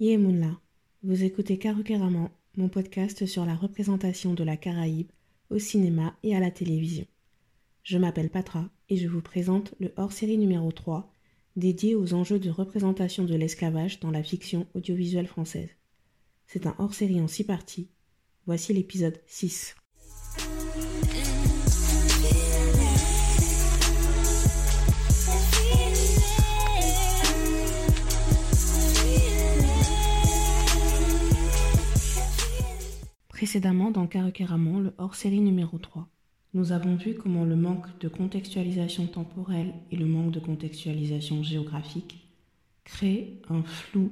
Yemunla, vous écoutez Karukeramon, mon podcast sur la représentation de la Caraïbe au cinéma et à la télévision. Je m'appelle Patra et je vous présente le hors-série numéro 3 dédié aux enjeux de représentation de l'esclavage dans la fiction audiovisuelle française. C'est un hors-série en six parties. Voici l'épisode 6. Précédemment dans Caracaramon, le hors-série numéro 3, nous avons vu comment le manque de contextualisation temporelle et le manque de contextualisation géographique créent un flou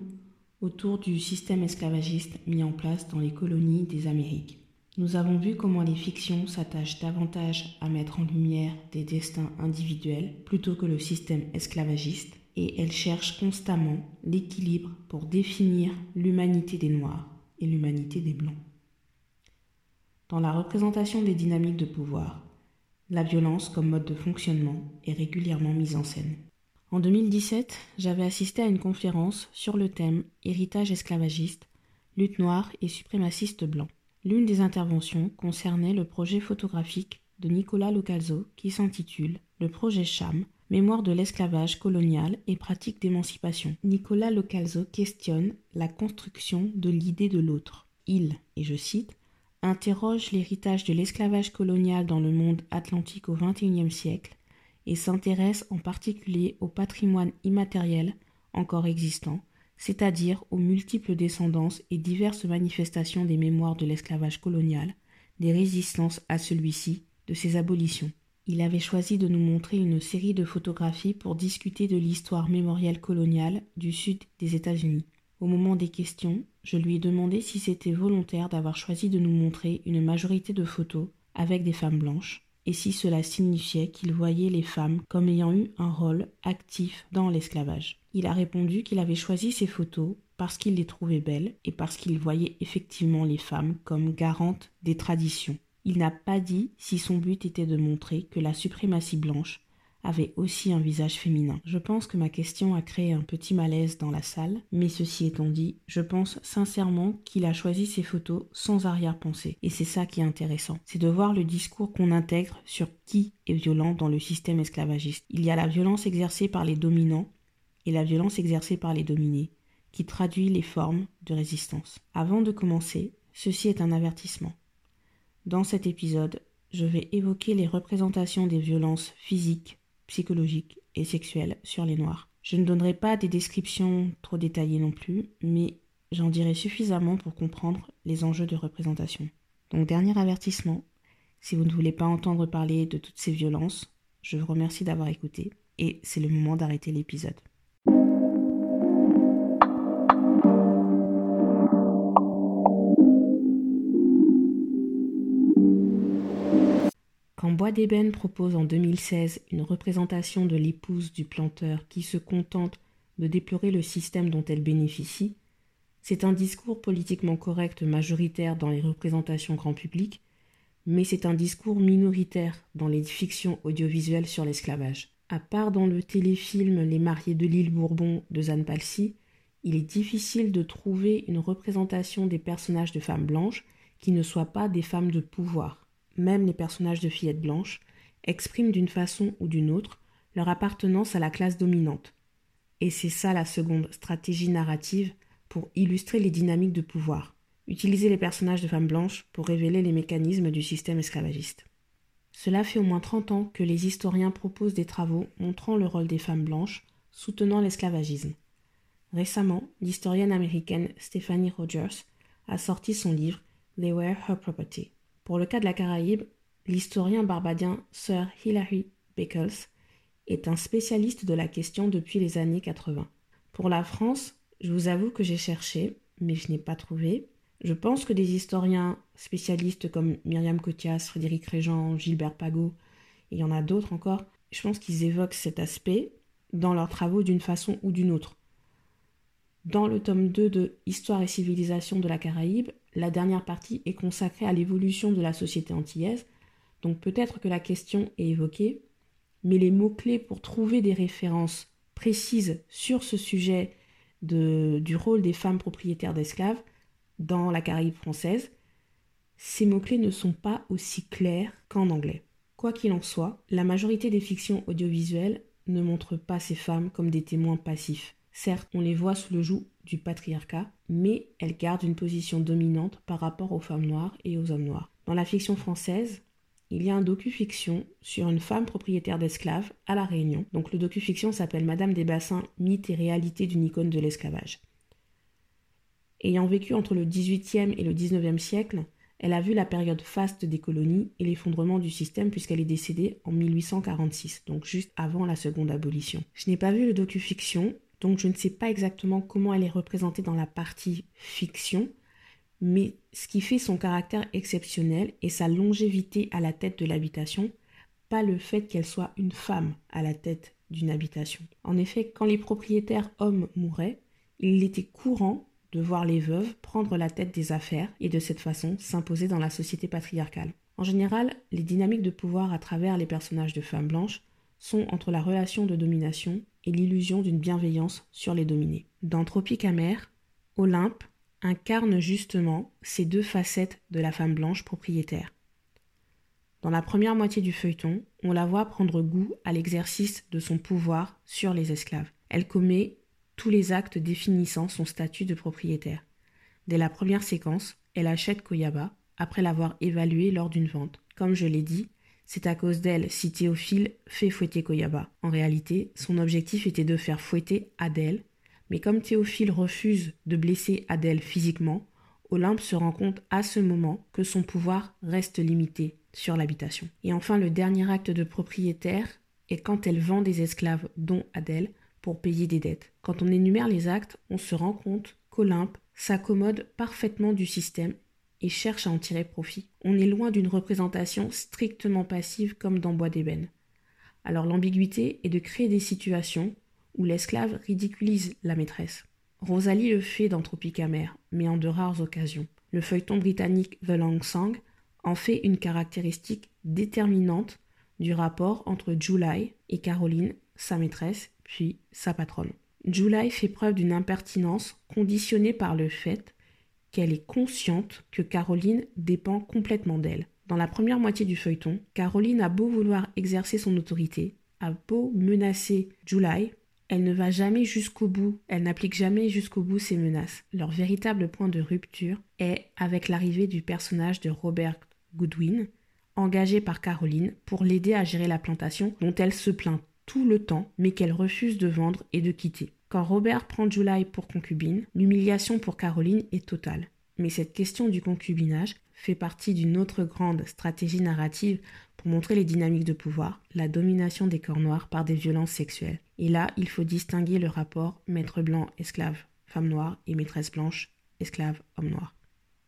autour du système esclavagiste mis en place dans les colonies des Amériques. Nous avons vu comment les fictions s'attachent davantage à mettre en lumière des destins individuels plutôt que le système esclavagiste et elles cherchent constamment l'équilibre pour définir l'humanité des Noirs et l'humanité des Blancs. Dans la représentation des dynamiques de pouvoir, la violence comme mode de fonctionnement est régulièrement mise en scène. En 2017, j'avais assisté à une conférence sur le thème Héritage esclavagiste, lutte noire et suprémaciste blanc. L'une des interventions concernait le projet photographique de Nicolas Localzo qui s'intitule Le projet CHAM, Mémoire de l'esclavage colonial et pratique d'émancipation. Nicolas Localzo questionne la construction de l'idée de l'autre. Il, et je cite, interroge l'héritage de l'esclavage colonial dans le monde atlantique au XXIe siècle et s'intéresse en particulier au patrimoine immatériel encore existant, c'est-à-dire aux multiples descendances et diverses manifestations des mémoires de l'esclavage colonial, des résistances à celui-ci, de ses abolitions. Il avait choisi de nous montrer une série de photographies pour discuter de l'histoire mémorielle coloniale du sud des États-Unis. Au moment des questions, je lui ai demandé si c'était volontaire d'avoir choisi de nous montrer une majorité de photos avec des femmes blanches, et si cela signifiait qu'il voyait les femmes comme ayant eu un rôle actif dans l'esclavage. Il a répondu qu'il avait choisi ces photos parce qu'il les trouvait belles et parce qu'il voyait effectivement les femmes comme garantes des traditions. Il n'a pas dit si son but était de montrer que la suprématie blanche avait aussi un visage féminin. Je pense que ma question a créé un petit malaise dans la salle, mais ceci étant dit, je pense sincèrement qu'il a choisi ces photos sans arrière-pensée. Et c'est ça qui est intéressant, c'est de voir le discours qu'on intègre sur qui est violent dans le système esclavagiste. Il y a la violence exercée par les dominants et la violence exercée par les dominés, qui traduit les formes de résistance. Avant de commencer, ceci est un avertissement. Dans cet épisode, je vais évoquer les représentations des violences physiques, psychologique et sexuelle sur les Noirs. Je ne donnerai pas des descriptions trop détaillées non plus, mais j'en dirai suffisamment pour comprendre les enjeux de représentation. Donc dernier avertissement, si vous ne voulez pas entendre parler de toutes ces violences, je vous remercie d'avoir écouté et c'est le moment d'arrêter l'épisode. Bois d'Ébène propose en 2016 une représentation de l'épouse du planteur qui se contente de déplorer le système dont elle bénéficie, c'est un discours politiquement correct majoritaire dans les représentations grand public, mais c'est un discours minoritaire dans les fictions audiovisuelles sur l'esclavage. À part dans le téléfilm Les mariés de l'île Bourbon de Zane Palsy, il est difficile de trouver une représentation des personnages de femmes blanches qui ne soient pas des femmes de pouvoir même les personnages de fillettes blanches, expriment d'une façon ou d'une autre leur appartenance à la classe dominante. Et c'est ça la seconde stratégie narrative pour illustrer les dynamiques de pouvoir. Utiliser les personnages de femmes blanches pour révéler les mécanismes du système esclavagiste. Cela fait au moins 30 ans que les historiens proposent des travaux montrant le rôle des femmes blanches soutenant l'esclavagisme. Récemment, l'historienne américaine Stephanie Rogers a sorti son livre They Were Her Property. Pour le cas de la Caraïbe, l'historien barbadien Sir Hilary Beckles est un spécialiste de la question depuis les années 80. Pour la France, je vous avoue que j'ai cherché, mais je n'ai pas trouvé. Je pense que des historiens spécialistes comme Myriam Cotias, Frédéric Régent, Gilbert Pagot, il y en a d'autres encore, je pense qu'ils évoquent cet aspect dans leurs travaux d'une façon ou d'une autre. Dans le tome 2 de Histoire et civilisation de la Caraïbe, la dernière partie est consacrée à l'évolution de la société antillaise, donc peut-être que la question est évoquée, mais les mots-clés pour trouver des références précises sur ce sujet du rôle des femmes propriétaires d'esclaves dans la Caraïbe française, ces mots-clés ne sont pas aussi clairs qu'en anglais. Quoi qu'il en soit, la majorité des fictions audiovisuelles ne montrent pas ces femmes comme des témoins passifs. Certes, on les voit sous le joug du patriarcat, mais elles gardent une position dominante par rapport aux femmes noires et aux hommes noirs. Dans la fiction française, il y a un docu-fiction sur une femme propriétaire d'esclaves à La Réunion. Donc le docu-fiction s'appelle Madame des Bassins, mythe et réalité d'une icône de l'esclavage. Ayant vécu entre le XVIIIe et le XIXe siècle, elle a vu la période faste des colonies et l'effondrement du système puisqu'elle est décédée en 1846, donc juste avant la seconde abolition. Je n'ai pas vu le docu-fiction, donc je ne sais pas exactement comment elle est représentée dans la partie fiction, mais ce qui fait son caractère exceptionnel est sa longévité à la tête de l'habitation, pas le fait qu'elle soit une femme à la tête d'une habitation. En effet, quand les propriétaires hommes mouraient, il était courant de voir les veuves prendre la tête des affaires et de cette façon s'imposer dans la société patriarcale. En général, les dynamiques de pouvoir à travers les personnages de femmes blanches sont entre la relation de domination et l'illusion d'une bienveillance sur les dominés. Dans Tropique amère, Olympe incarne justement ces deux facettes de la femme blanche propriétaire. Dans la première moitié du feuilleton, on la voit prendre goût à l'exercice de son pouvoir sur les esclaves. Elle commet tous les actes définissant son statut de propriétaire. Dès la première séquence, elle achète Koyaba après l'avoir évalué lors d'une vente. Comme je l'ai dit, c'est à cause d'elle si Théophile fait fouetter Koyaba. En réalité, son objectif était de faire fouetter Adèle, mais comme Théophile refuse de blesser Adèle physiquement, Olympe se rend compte à ce moment que son pouvoir reste limité sur l'habitation. Et enfin, le dernier acte de propriétaire est quand elle vend des esclaves, dont Adèle, pour payer des dettes. Quand on énumère les actes, on se rend compte qu'Olympe s'accommode parfaitement du système et cherche à en tirer profit. On est loin d'une représentation strictement passive comme dans Bois d'ébène. Alors l'ambiguïté est de créer des situations où l'esclave ridiculise la maîtresse. Rosalie le fait dans Tropique amer, mais en de rares occasions. Le feuilleton britannique The Long Song en fait une caractéristique déterminante du rapport entre July et Caroline, sa maîtresse, puis sa patronne. July fait preuve d'une impertinence conditionnée par le fait qu'elle est consciente que Caroline dépend complètement d'elle. Dans la première moitié du feuilleton, Caroline a beau vouloir exercer son autorité, a beau menacer July, elle ne va jamais jusqu'au bout, elle n'applique jamais jusqu'au bout ses menaces. Leur véritable point de rupture est avec l'arrivée du personnage de Robert Goodwin, engagé par Caroline pour l'aider à gérer la plantation dont elle se plaint tout le temps, mais qu'elle refuse de vendre et de quitter. Quand Robert prend July pour concubine, l'humiliation pour Caroline est totale. Mais cette question du concubinage fait partie d'une autre grande stratégie narrative pour montrer les dynamiques de pouvoir, la domination des corps noirs par des violences sexuelles. Et là, il faut distinguer le rapport maître blanc, esclave, femme noire et maîtresse blanche, esclave, homme noir.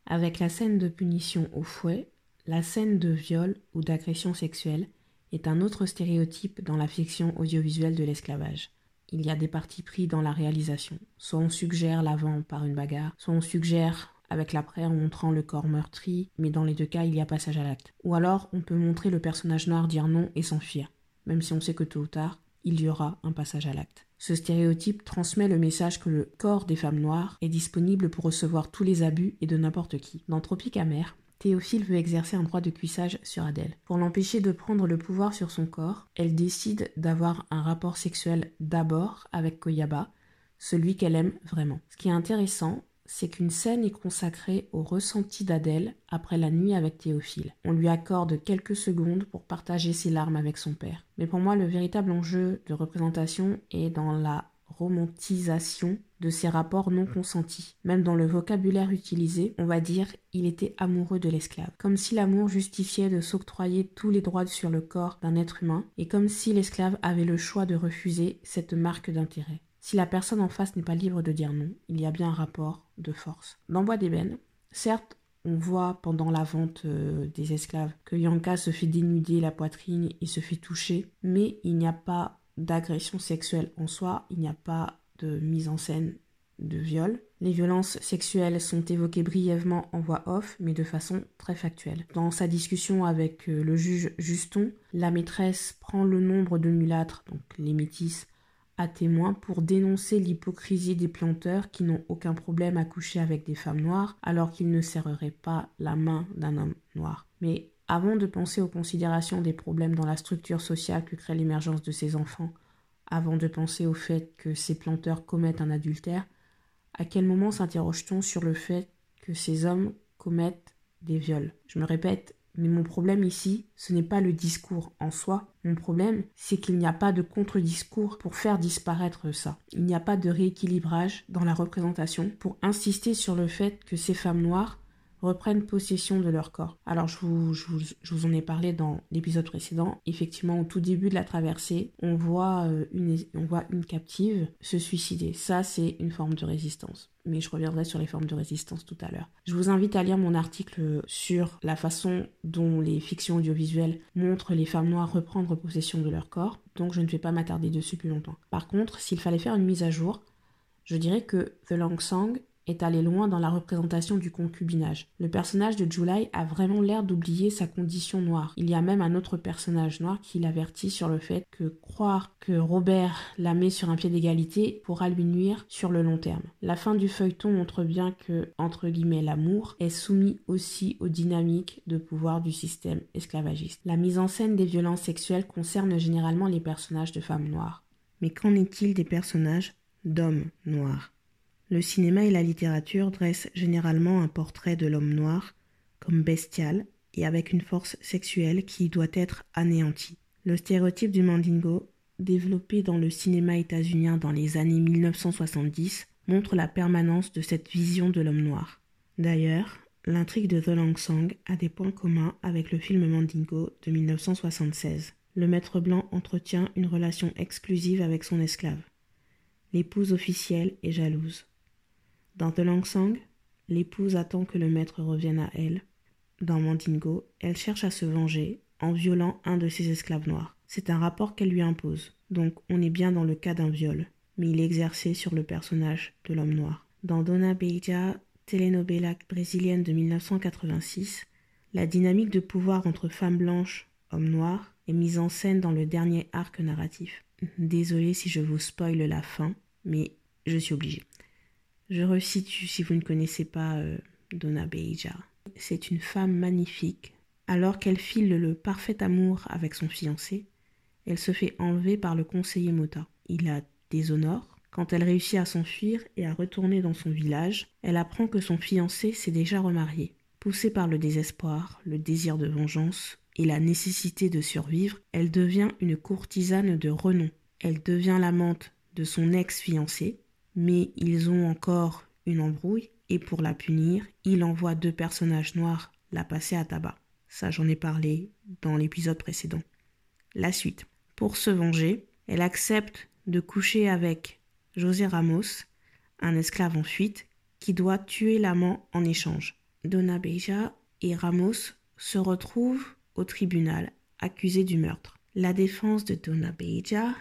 Avec la scène de punition au fouet, la scène de viol ou d'agression sexuelle est un autre stéréotype dans la fiction audiovisuelle de l'esclavage. Il y a des partis pris dans la réalisation. Soit on suggère l'avant par une bagarre, soit on suggère avec l'après en montrant le corps meurtri, mais dans les deux cas il y a passage à l'acte. Ou alors on peut montrer le personnage noir dire non et s'enfuir, même si on sait que tôt ou tard il y aura un passage à l'acte. Ce stéréotype transmet le message que le corps des femmes noires est disponible pour recevoir tous les abus et de n'importe qui. Dans Tropique amer, Théophile veut exercer un droit de cuissage sur Adèle. Pour l'empêcher de prendre le pouvoir sur son corps, elle décide d'avoir un rapport sexuel d'abord avec Koyaba, celui qu'elle aime vraiment. Ce qui est intéressant, c'est qu'une scène est consacrée au ressenti d'Adèle après la nuit avec Théophile. On lui accorde quelques secondes pour partager ses larmes avec son père. Mais pour moi, le véritable enjeu de représentation est dans la romantisation de ces rapports non consentis. Même dans le vocabulaire utilisé, on va dire il était amoureux de l'esclave. Comme si l'amour justifiait de s'octroyer tous les droits sur le corps d'un être humain, et comme si l'esclave avait le choix de refuser cette marque d'intérêt. Si la personne en face n'est pas libre de dire non, il y a bien un rapport de force. Dans Bois d'ébène, certes, on voit pendant la vente euh, des esclaves que Yanka se fait dénuder la poitrine et se fait toucher, mais il n'y a pas d'agression sexuelle en soi, il n'y a pas de mise en scène de viol. Les violences sexuelles sont évoquées brièvement en voix off, mais de façon très factuelle. Dans sa discussion avec euh, le juge Juston, la maîtresse prend le nombre de mulâtres, donc les métis, à témoin pour dénoncer l'hypocrisie des planteurs qui n'ont aucun problème à coucher avec des femmes noires alors qu'ils ne serreraient pas la main d'un homme noir. Mais avant de penser aux considérations des problèmes dans la structure sociale que crée l'émergence de ces enfants, avant de penser au fait que ces planteurs commettent un adultère, à quel moment s'interroge-t-on sur le fait que ces hommes commettent des viols? Je me répète, mais mon problème ici, ce n'est pas le discours en soi. Mon problème, c'est qu'il n'y a pas de contre-discours pour faire disparaître ça. Il n'y a pas de rééquilibrage dans la représentation pour insister sur le fait que ces femmes noires reprennent possession de leur corps. Alors je vous, je vous, en ai parlé dans l'épisode précédent. Effectivement, au tout début de la traversée, on voit, euh, une, on voit une captive se suicider. Ça, c'est une forme de résistance. Mais je reviendrai sur les formes de résistance tout à l'heure. Je vous invite à lire mon article sur la façon dont les fictions audiovisuelles montrent les femmes noires reprendre possession de leur corps. Donc je ne vais pas m'attarder dessus plus longtemps. Par contre, s'il fallait faire une mise à jour, je dirais que The Long Song est allé loin dans la représentation du concubinage. Le personnage de July a vraiment l'air d'oublier sa condition noire. Il y a même un autre personnage noir qui l'avertit sur le fait que croire que Robert la met sur un pied d'égalité pourra lui nuire sur le long terme. La fin du feuilleton montre bien que, entre guillemets, l'amour est soumis aussi aux dynamiques de pouvoir du système esclavagiste. La mise en scène des violences sexuelles concerne généralement les personnages de femmes noires. Mais qu'en est-il des personnages d'hommes noirs? Le cinéma et la littérature dressent généralement un portrait de l'homme noir comme bestial et avec une force sexuelle qui doit être anéantie. Le stéréotype du mandingo, développé dans le cinéma états-unien dans les années 1970, montre la permanence de cette vision de l'homme noir. D'ailleurs, l'intrigue de The Long Song a des points communs avec le film Mandingo de 1976. Le maître blanc entretient une relation exclusive avec son esclave. L'épouse officielle est jalouse. Dans The Lang Sang, l'épouse attend que le maître revienne à elle. Dans Mandingo, elle cherche à se venger en violant un de ses esclaves noirs. C'est un rapport qu'elle lui impose, donc on est bien dans le cas d'un viol, mais il est exercé sur le personnage de l'homme noir. Dans Dona Beija, telenovela brésilienne de 1986, la dynamique de pouvoir entre femmes blanches, hommes noirs, est mise en scène dans le dernier arc narratif. Désolé si je vous spoile la fin, mais je suis obligée. Je resitue si vous ne connaissez pas euh, Donna Beija. C'est une femme magnifique. Alors qu'elle file le parfait amour avec son fiancé, elle se fait enlever par le conseiller Mota. Il la déshonore. Quand elle réussit à s'enfuir et à retourner dans son village, elle apprend que son fiancé s'est déjà remarié. Poussée par le désespoir, le désir de vengeance et la nécessité de survivre, elle devient une courtisane de renom. Elle devient l'amante de son ex-fiancé, mais ils ont encore une embrouille et pour la punir, il envoie deux personnages noirs la passer à tabac. Ça, j'en ai parlé dans l'épisode précédent. La suite. Pour se venger, elle accepte de coucher avec José Ramos, un esclave en fuite, qui doit tuer l'amant en échange. Donna Beja et Ramos se retrouvent au tribunal, accusés du meurtre. La défense de Donna Beja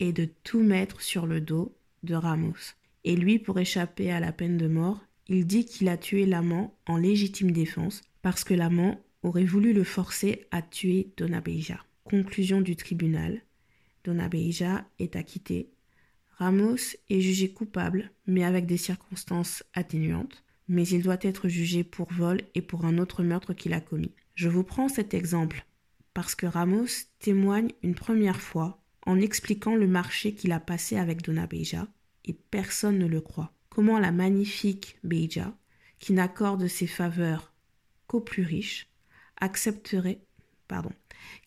est de tout mettre sur le dos de Ramos. Et lui, pour échapper à la peine de mort, il dit qu'il a tué l'amant en légitime défense parce que l'amant aurait voulu le forcer à tuer Donna Beija. Conclusion du tribunal. Donna Beija est acquitté. Ramos est jugé coupable, mais avec des circonstances atténuantes, mais il doit être jugé pour vol et pour un autre meurtre qu'il a commis. Je vous prends cet exemple parce que Ramos témoigne une première fois en expliquant le marché qu'il a passé avec Donna Beija et personne ne le croit. Comment la magnifique Beija, qui n'accorde ses faveurs qu'aux plus riches, accepterait, pardon,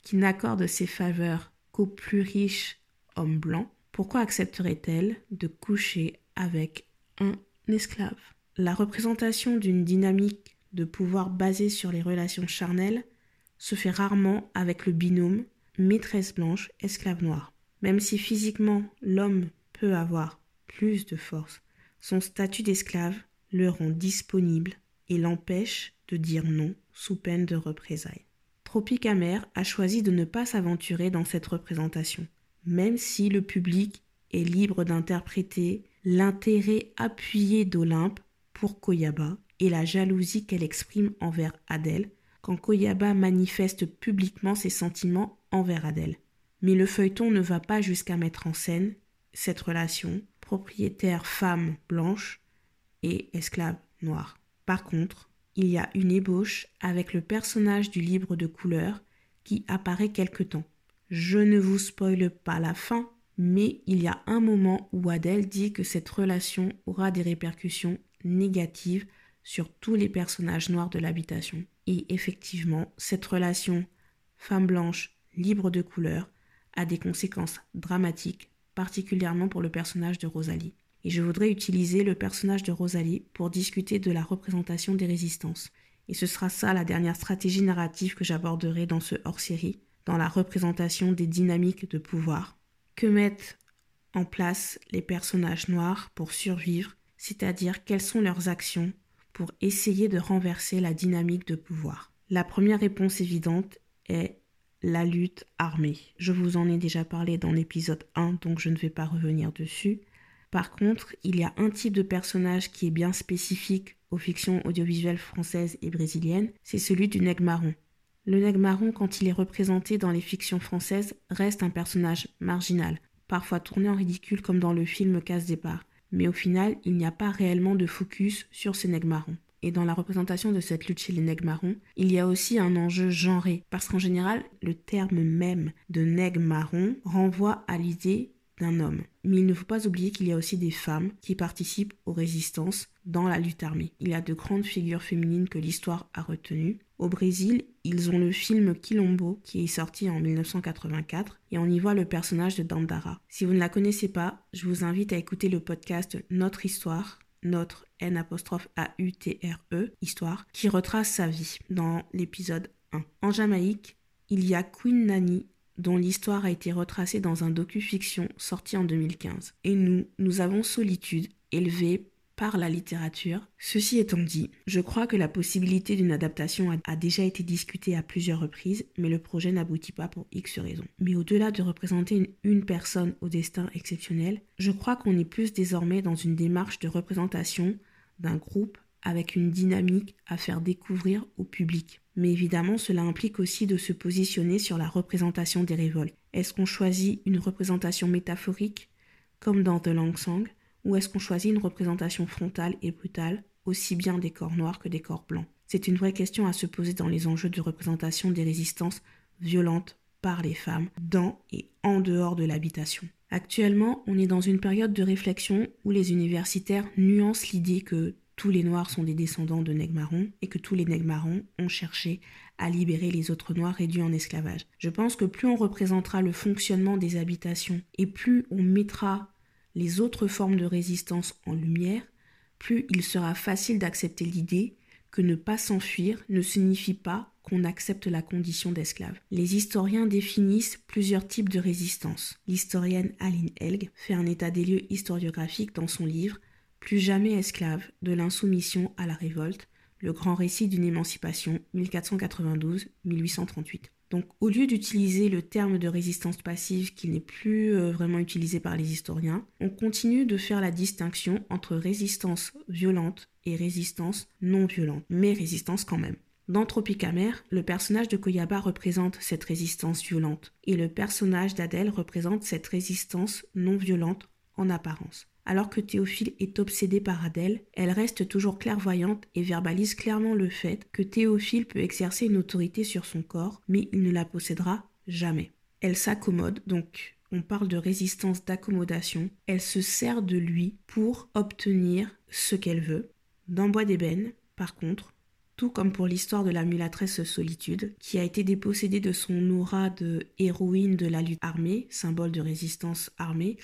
qui n'accorde ses faveurs qu'aux plus riches hommes blancs, pourquoi accepterait-elle de coucher avec un esclave? La représentation d'une dynamique de pouvoir basée sur les relations charnelles se fait rarement avec le binôme maîtresse blanche, esclave noire. Même si physiquement l'homme peut avoir plus de force. Son statut d'esclave le rend disponible et l'empêche de dire non sous peine de représailles. Tropique amer a choisi de ne pas s'aventurer dans cette représentation, même si le public est libre d'interpréter l'intérêt appuyé d'Olympe pour Koyaba et la jalousie qu'elle exprime envers Adèle quand Koyaba manifeste publiquement ses sentiments envers Adèle. Mais le feuilleton ne va pas jusqu'à mettre en scène cette relation propriétaire femme blanche et esclave noir. Par contre, il y a une ébauche avec le personnage du livre de couleur qui apparaît quelque temps. Je ne vous spoile pas la fin, mais il y a un moment où Adèle dit que cette relation aura des répercussions négatives sur tous les personnages noirs de l'habitation. Et effectivement, cette relation femme blanche libre de couleur a des conséquences dramatiques, particulièrement pour le personnage de Rosalie. Et je voudrais utiliser le personnage de Rosalie pour discuter de la représentation des résistances. Et ce sera ça la dernière stratégie narrative que j'aborderai dans ce hors-série, dans la représentation des dynamiques de pouvoir. Que mettent en place les personnages noirs pour survivre, c'est-à-dire quelles sont leurs actions pour essayer de renverser la dynamique de pouvoir. La première réponse évidente est la lutte armée. Je vous en ai déjà parlé dans l'épisode 1, donc je ne vais pas revenir dessus. Par contre, il y a un type de personnage qui est bien spécifique aux fictions audiovisuelles françaises et brésiliennes, c'est celui du nègre marron. Le nègre marron, quand il est représenté dans les fictions françaises, reste un personnage marginal, parfois tourné en ridicule comme dans le film Casse départ. Mais au final, il n'y a pas réellement de focus sur ces nègres marrons et dans la représentation de cette lutte chez les nègres marrons, il y a aussi un enjeu genré, parce qu'en général, le terme même de nègre marron renvoie à l'idée d'un homme. Mais il ne faut pas oublier qu'il y a aussi des femmes qui participent aux résistances dans la lutte armée. Il y a de grandes figures féminines que l'histoire a retenues. Au Brésil, ils ont le film Quilombo qui est sorti en 1984 et on y voit le personnage de Dandara. Si vous ne la connaissez pas, je vous invite à écouter le podcast Notre Histoire notre N apostrophe A-U-T-R-E, histoire, qui retrace sa vie dans l'épisode 1. En Jamaïque, il y a Queen Nani, dont l'histoire a été retracée dans un docu-fiction sorti en 2015. Et nous, nous avons Solitude, élevée par la littérature. Ceci étant dit, je crois que la possibilité d'une adaptation a, déjà été discutée à plusieurs reprises, mais le projet n'aboutit pas pour X raisons. Mais au-delà de représenter une, personne au destin exceptionnel, je crois qu'on est plus désormais dans une démarche de représentation d'un groupe avec une dynamique à faire découvrir au public. Mais évidemment, cela implique aussi de se positionner sur la représentation des révoltes. Est-ce qu'on choisit une représentation métaphorique, comme dans The Lang Song, ou est-ce qu'on choisit une représentation frontale et brutale, aussi bien des corps noirs que des corps blancs? C'est une vraie question à se poser dans les enjeux de représentation des résistances violentes par les femmes dans et en dehors de l'habitation. Actuellement, on est dans une période de réflexion où les universitaires nuancent l'idée que tous les noirs sont des descendants de nègres et que tous les nègres ont cherché à libérer les autres noirs réduits en esclavage. Je pense que plus on représentera le fonctionnement des habitations et plus on mettra les autres formes de résistance en lumière, plus il sera facile d'accepter l'idée que ne pas s'enfuir ne signifie pas qu'on accepte la condition d'esclave. Les historiens définissent plusieurs types de résistance. L'historienne Aline Elg fait un état des lieux historiographique dans son livre Plus jamais esclave, de l'insoumission à la révolte, le grand récit d'une émancipation 1492-1838. Donc au lieu d'utiliser le terme de résistance passive qui n'est plus euh, vraiment utilisé par les historiens, on continue de faire la distinction entre résistance violente et résistance non violente, mais résistance quand même. Dans Tropicamer, le personnage de Koyaba représente cette résistance violente et le personnage d'Adèle représente cette résistance non violente en apparence. Alors que Théophile est obsédé par Adèle, elle reste toujours clairvoyante et verbalise clairement le fait que Théophile peut exercer une autorité sur son corps, mais il ne la possédera jamais. Elle s'accommode, donc on parle de résistance d'accommodation, elle se sert de lui pour obtenir ce qu'elle veut. Dans Bois d'ébène, par contre, comme pour l'histoire de la mulâtresse Solitude, qui a été dépossédée de son aura de héroïne de la lutte armée, symbole de résistance armée,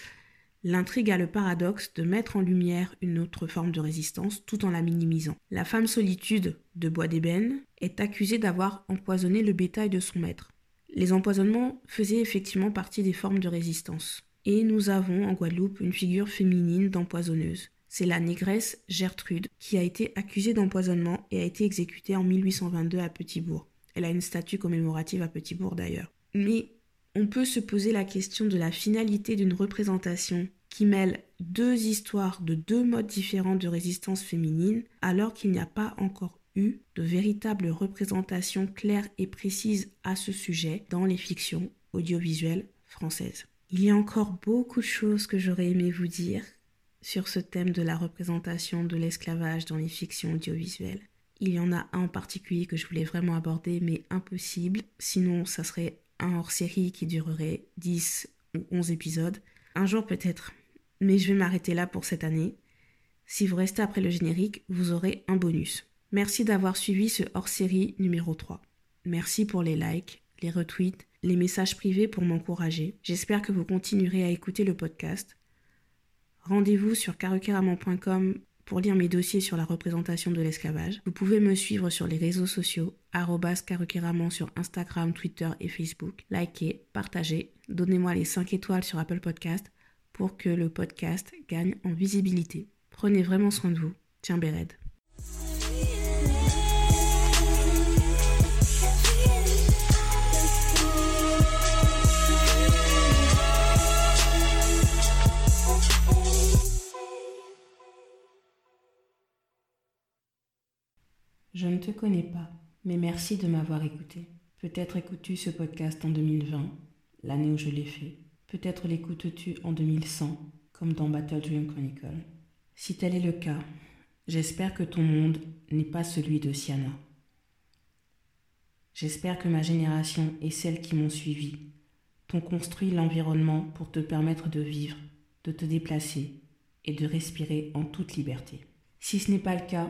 L'intrigue a le paradoxe de mettre en lumière une autre forme de résistance tout en la minimisant. La femme solitude de Bois d'ébène est accusée d'avoir empoisonné le bétail de son maître. Les empoisonnements faisaient effectivement partie des formes de résistance. Et nous avons en Guadeloupe une figure féminine d'empoisonneuse. C'est la négresse Gertrude qui a été accusée d'empoisonnement et a été exécutée en 1822 à Petitbourg. Elle a une statue commémorative à Petitbourg d'ailleurs. Mais on peut se poser la question de la finalité d'une représentation qui mêle deux histoires de deux modes différents de résistance féminine alors qu'il n'y a pas encore eu de véritable représentation claire et précise à ce sujet dans les fictions audiovisuelles françaises. Il y a encore beaucoup de choses que j'aurais aimé vous dire sur ce thème de la représentation de l'esclavage dans les fictions audiovisuelles. Il y en a un en particulier que je voulais vraiment aborder, mais impossible. Sinon, ça serait un hors-série qui durerait 10 ou 11 épisodes. Un jour peut-être. Mais je vais m'arrêter là pour cette année. Si vous restez après le générique, vous aurez un bonus. Merci d'avoir suivi ce hors-série numéro 3. Merci pour les likes, les retweets, les messages privés pour m'encourager. J'espère que vous continuerez à écouter le podcast. Rendez-vous sur carukeraman.com pour lire mes dossiers sur la représentation de l'esclavage. Vous pouvez me suivre sur les réseaux sociaux, carukeraman sur Instagram, Twitter et Facebook. Likez, partagez, donnez-moi les 5 étoiles sur Apple Podcast pour que le podcast gagne en visibilité. Prenez vraiment soin de vous. Tiens, Béred. Je ne te connais pas, mais merci de m'avoir écouté. Peut-être écoutes-tu ce podcast en 2020, l'année où je l'ai fait. Peut-être l'écoutes-tu en 2100, comme dans Battle Dream Chronicle. Si tel est le cas, j'espère que ton monde n'est pas celui de Siana. J'espère que ma génération et celles qui m'ont suivi t'ont construit l'environnement pour te permettre de vivre, de te déplacer et de respirer en toute liberté. Si ce n'est pas le cas,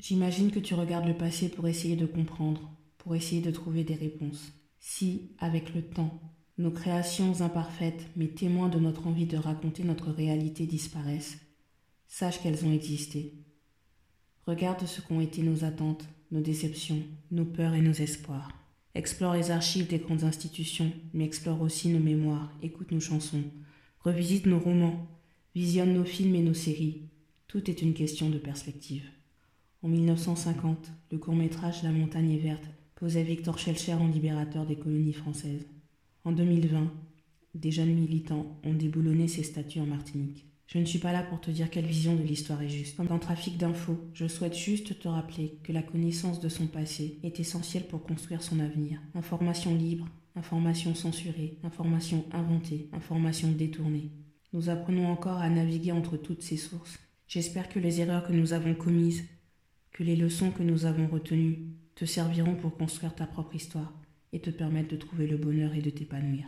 J'imagine que tu regardes le passé pour essayer de comprendre, pour essayer de trouver des réponses. Si, avec le temps, nos créations imparfaites, mais témoins de notre envie de raconter notre réalité disparaissent, sache qu'elles ont existé. Regarde ce qu'ont été nos attentes, nos déceptions, nos peurs et nos espoirs. Explore les archives des grandes institutions, mais explore aussi nos mémoires, écoute nos chansons, revisite nos romans, visionne nos films et nos séries. Tout est une question de perspective. En 1950, le court-métrage La montagne est verte posait Victor Schellcher en libérateur des colonies françaises. En 2020, des jeunes militants ont déboulonné ces statues en Martinique. Je ne suis pas là pour te dire quelle vision de l'histoire est juste. Dans Trafic d'infos, je souhaite juste te rappeler que la connaissance de son passé est essentielle pour construire son avenir. Information libre, information censurée, information inventée, information détournée. Nous apprenons encore à naviguer entre toutes ces sources. J'espère que les erreurs que nous avons commises que les leçons que nous avons retenues te serviront pour construire ta propre histoire et te permettre de trouver le bonheur et de t'épanouir.